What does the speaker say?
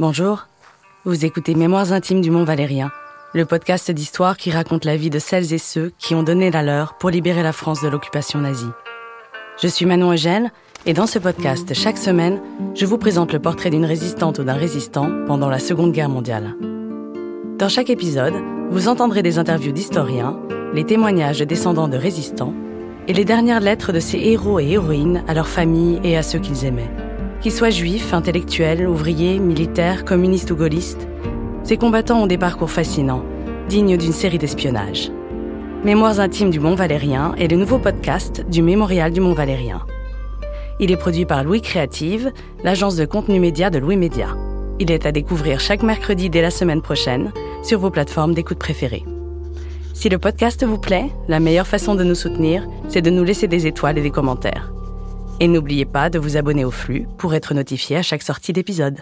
Bonjour, vous écoutez Mémoires intimes du Mont Valérien, le podcast d'histoire qui raconte la vie de celles et ceux qui ont donné la leur pour libérer la France de l'occupation nazie. Je suis Manon Eugène et dans ce podcast, chaque semaine, je vous présente le portrait d'une résistante ou d'un résistant pendant la Seconde Guerre mondiale. Dans chaque épisode, vous entendrez des interviews d'historiens, les témoignages de descendants de résistants et les dernières lettres de ces héros et héroïnes à leurs familles et à ceux qu'ils aimaient. Qu'ils soient juifs, intellectuels, ouvriers, militaires, communistes ou gaullistes, ces combattants ont des parcours fascinants, dignes d'une série d'espionnage. Mémoires intimes du Mont Valérien est le nouveau podcast du Mémorial du Mont Valérien. Il est produit par Louis Créative, l'agence de contenu média de Louis Média. Il est à découvrir chaque mercredi dès la semaine prochaine sur vos plateformes d'écoute préférées. Si le podcast vous plaît, la meilleure façon de nous soutenir, c'est de nous laisser des étoiles et des commentaires. Et n'oubliez pas de vous abonner au flux pour être notifié à chaque sortie d'épisode.